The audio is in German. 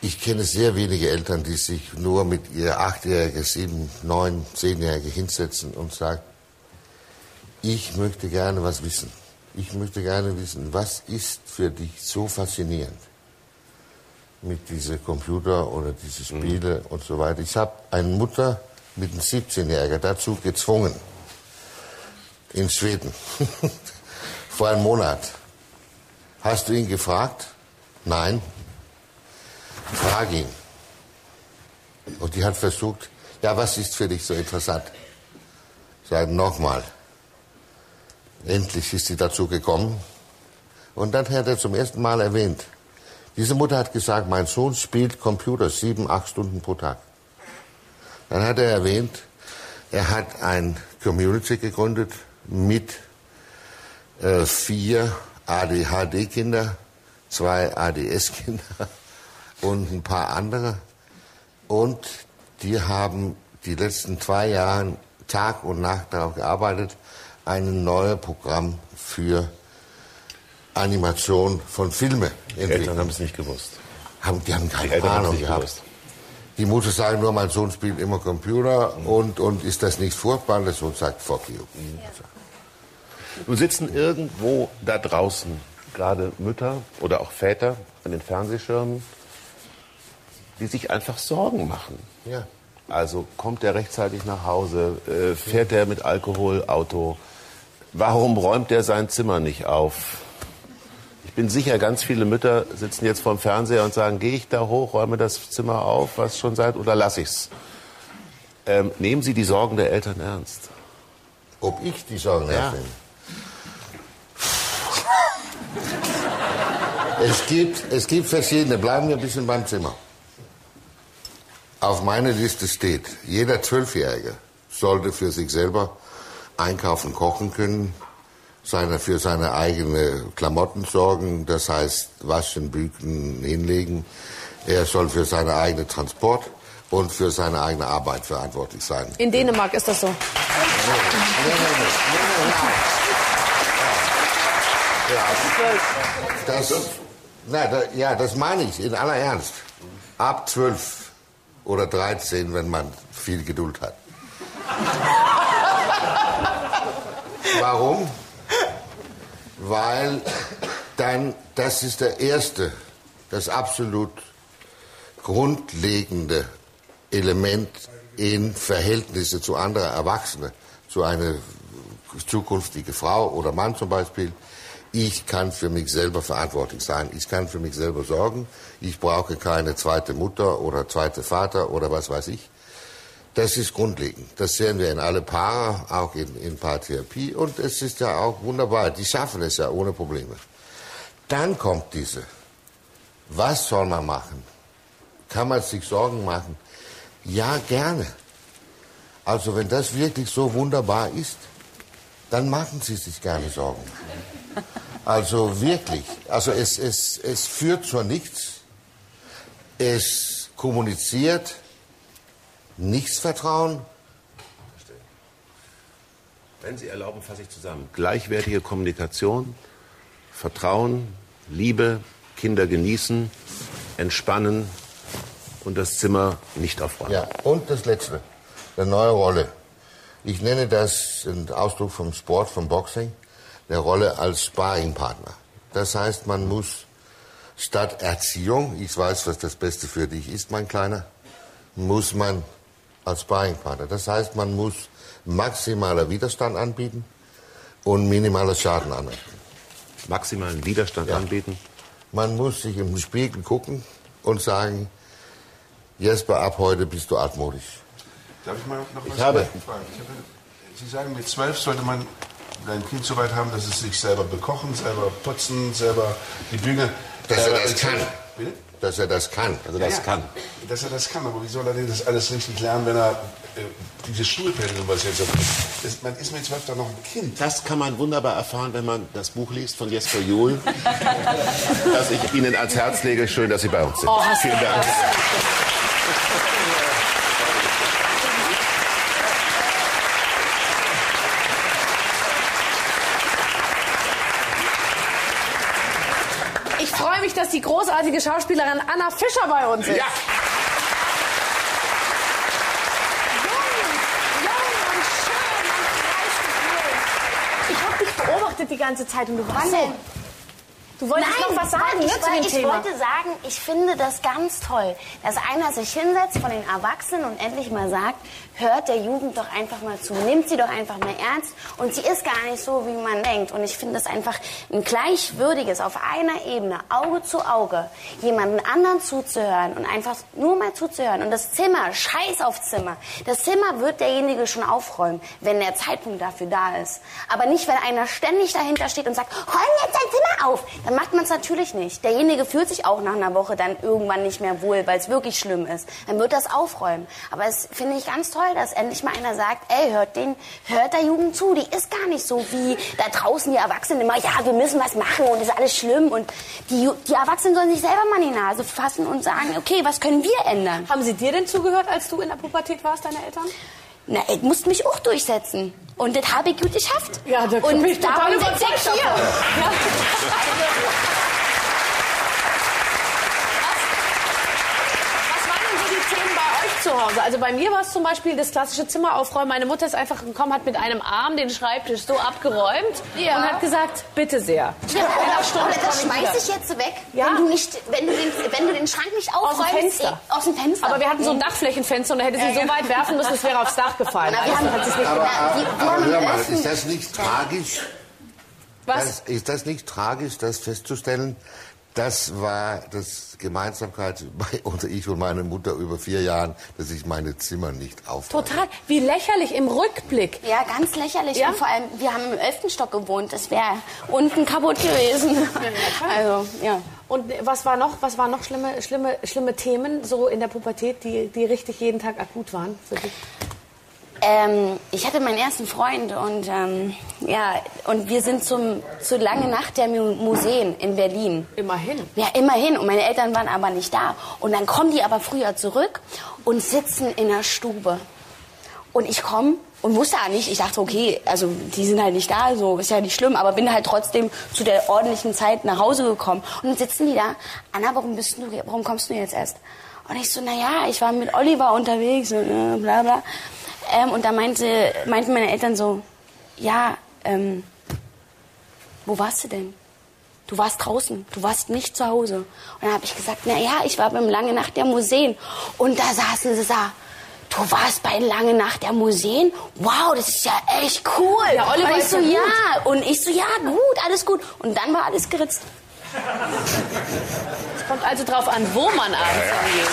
Ich kenne sehr wenige Eltern, die sich nur mit ihr achtjährige, sieben, neun, zehnjährige hinsetzen und sagen, ich möchte gerne was wissen. Ich möchte gerne wissen, was ist für dich so faszinierend mit diesen Computer oder diese Spiele mhm. und so weiter. Ich habe eine Mutter mit einem 17-Jährigen dazu gezwungen, in Schweden, vor einem Monat. Hast du ihn gefragt? Nein. Frag ihn. Und die hat versucht, ja, was ist für dich so interessant? Sagen nochmal. Endlich ist sie dazu gekommen. Und dann hat er zum ersten Mal erwähnt, diese Mutter hat gesagt, mein Sohn spielt Computer sieben, acht Stunden pro Tag. Dann hat er erwähnt, er hat ein Community gegründet mit äh, vier ADHD-Kinder, zwei ADS-Kinder und ein paar andere. Und die haben die letzten zwei Jahre Tag und Nacht darauf gearbeitet, ein neues Programm für Animation von Filmen Die Eltern haben es nicht gewusst. Haben, die haben keine die Ahnung gehabt. Gewusst. Die Mutter sagt nur, mein Sohn spielt immer Computer mhm. und, und ist das nicht furchtbar? Der Sohn sagt, fuck you. Mhm. Nun sitzen irgendwo da draußen gerade Mütter oder auch Väter an den Fernsehschirmen, die sich einfach Sorgen machen. Ja. Also kommt er rechtzeitig nach Hause, äh, fährt er mit Alkohol Auto, Warum räumt er sein Zimmer nicht auf? Ich bin sicher, ganz viele Mütter sitzen jetzt vorm Fernseher und sagen, gehe ich da hoch, räume das Zimmer auf, was schon seit, oder lasse ich's? Ähm, nehmen Sie die Sorgen der Eltern ernst? Ob ich die Sorgen ernst nehme? Es gibt, es gibt verschiedene. Bleiben wir ein bisschen beim Zimmer. Auf meiner Liste steht, jeder Zwölfjährige sollte für sich selber einkaufen, kochen können, seine, für seine eigenen Klamotten sorgen, das heißt waschen, bügeln, hinlegen. Er soll für seine eigene Transport und für seine eigene Arbeit verantwortlich sein. In Dänemark ist das so. Das, na, da, ja, das meine ich in aller Ernst. Ab zwölf oder 13, wenn man viel Geduld hat. Warum? Weil dann, das ist der erste, das absolut grundlegende Element in Verhältnisse zu anderen Erwachsenen, zu einer zukünftigen Frau oder Mann zum Beispiel. Ich kann für mich selber verantwortlich sein. Ich kann für mich selber sorgen. Ich brauche keine zweite Mutter oder zweite Vater oder was weiß ich. Das ist grundlegend. Das sehen wir in alle Paare, auch in, in Paartherapie. Und es ist ja auch wunderbar. Die schaffen es ja ohne Probleme. Dann kommt diese. Was soll man machen? Kann man sich Sorgen machen? Ja, gerne. Also wenn das wirklich so wunderbar ist, dann machen Sie sich gerne Sorgen. Also wirklich. Also es, es, es führt zu nichts. Es kommuniziert nichts vertrauen? Wenn Sie erlauben, fasse ich zusammen. Gleichwertige Kommunikation, Vertrauen, Liebe, Kinder genießen, entspannen und das Zimmer nicht aufräumen. Ja, und das Letzte, eine neue Rolle. Ich nenne das ein Ausdruck vom Sport, vom Boxing, eine Rolle als Sparringpartner. Das heißt, man muss statt Erziehung, ich weiß, was das Beste für dich ist, mein Kleiner, muss man als Sparringpartner. Das heißt, man muss maximaler Widerstand anbieten und minimaler Schaden anrichten. Maximalen Widerstand ja. anbieten? Man muss sich im Spiegel gucken und sagen, Jesper, ab heute bist du altmodisch. Darf ich mal noch was ich habe. fragen? Sie sagen, mit zwölf sollte man dein Kind so weit haben, dass es sich selber bekochen, selber putzen, selber die Bühne. Dass er das kann. Bitte? dass er das kann. Also das ja, kann. Dass er das kann, aber wie soll er denn das alles richtig lernen, wenn er äh, diese Schulpensum, was jetzt ist, man ist mit zwölf doch noch ein Kind. Das kann man wunderbar erfahren, wenn man das Buch liest von Jesper Juhl, das ich Ihnen ans Herz lege. Schön, dass Sie bei uns sind. Oh, Vielen Dank. Dass die großartige Schauspielerin Anna Fischer bei uns ist. Ja. Ich habe dich beobachtet die ganze Zeit und du warst so. Du wolltest Nein, noch was sagen ich, ne, zu dem ich Thema. wollte sagen, ich finde das ganz toll, dass einer sich hinsetzt von den Erwachsenen und endlich mal sagt, hört der Jugend doch einfach mal zu, nimmt sie doch einfach mal ernst und sie ist gar nicht so, wie man denkt. Und ich finde das einfach ein gleichwürdiges, auf einer Ebene, Auge zu Auge, jemanden anderen zuzuhören und einfach nur mal zuzuhören. Und das Zimmer, scheiß auf Zimmer, das Zimmer wird derjenige schon aufräumen, wenn der Zeitpunkt dafür da ist. Aber nicht, wenn einer ständig dahinter steht und sagt, räum jetzt dein Zimmer auf. Dann macht man es natürlich nicht. Derjenige fühlt sich auch nach einer Woche dann irgendwann nicht mehr wohl, weil es wirklich schlimm ist. Dann wird das aufräumen. Aber es finde ich ganz toll, dass endlich mal einer sagt, ey, hört den, hört der Jugend zu. Die ist gar nicht so wie da draußen die Erwachsenen immer, ja, wir müssen was machen und ist alles schlimm. Und die, die Erwachsenen sollen sich selber mal in die Nase fassen und sagen, okay, was können wir ändern? Haben sie dir denn zugehört, als du in der Pubertät warst, deine Eltern? Na, ich musste mich auch durchsetzen. Und das habe ich gut geschafft. Ja, da und darum sitze ich hier. davon. Was waren denn so die Themen bei euch zu Hause? Also bei mir war es zum Beispiel das klassische Zimmer aufräumen. Meine Mutter ist einfach gekommen, hat mit einem Arm den Schreibtisch so abgeräumt Ja. und hat gesagt, bitte sehr. Ja, aber das komm ich wieder. schmeiß ich jetzt weg, Ja. wenn, du nicht, wenn, du den, wenn du den Schrank nicht Aus dem aufräumst. Fenster. Aus dem Fenster. Aber wir hatten so ein Dachflächenfenster und da hätte sie so weit werfen müssen, es wäre aufs Dach gefallen. Na, wir Also haben- hat nicht Aber, aber haben hör mal, ist das nicht tragisch? Was? Das, ist das nicht tragisch, das festzustellen? Das war das Gemeinsamkeit bei uns, ich und meine Mutter über vier Jahren, dass ich meine Zimmer nicht aufräume. Total. Wie lächerlich im Rückblick. Ja, ganz lächerlich. Ja? Und vor allem, wir haben im 11. Stock gewohnt. Das wäre unten kaputt gewesen. also, ja. Und was war noch, was waren noch schlimme, schlimme, schlimme Themen so in der Pubertät, die, die richtig jeden Tag akut waren für dich? Ähm, ich hatte meinen ersten Freund und ähm, ja und wir sind zum zu lange Nacht der Mu Museen in Berlin. Immerhin. Ja, immerhin. Und meine Eltern waren aber nicht da. Und dann kommen die aber früher zurück und sitzen in der Stube. Und ich komme und wusste ja nicht, ich dachte, okay, also die sind halt nicht da, so ist ja nicht schlimm, aber bin halt trotzdem zu der ordentlichen Zeit nach Hause gekommen. Und dann sitzen die da, Anna, warum bist du, warum kommst du jetzt erst? Und ich so, naja, ich war mit Oliver unterwegs und äh, bla bla. Ähm, und da meinte, meinten meine Eltern so, ja, ähm, wo warst du denn? Du warst draußen, du warst nicht zu Hause. Und dann habe ich gesagt, na ja, ich war beim Lange Nacht der Museen. Und da saßen sie da. Du warst bei Lange Nacht der Museen? Wow, das ist ja echt cool. Ja, Oliver und ich so, ja gut. ja. Und ich so, ja, gut, alles gut. Und dann war alles geritzt. Es kommt also drauf an, wo man abends hingeht.